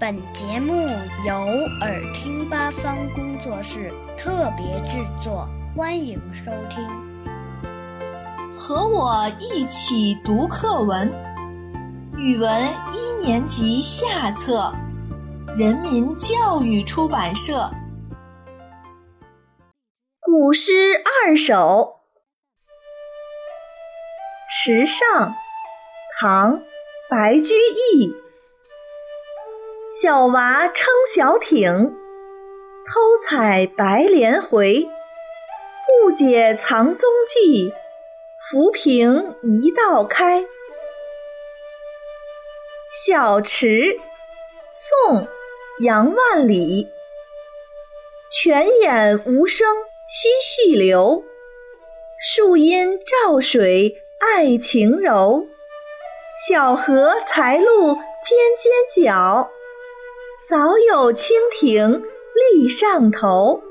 本节目由耳听八方工作室特别制作，欢迎收听。和我一起读课文，语文一年级下册，人民教育出版社。古诗二首，《池上》唐·白居易。小娃撑小艇，偷采白莲回。误解藏踪迹，浮萍一道开。小池，宋·杨万里。泉眼无声惜细流，树阴照水爱晴柔。小荷才露尖尖角。早有蜻蜓立上头。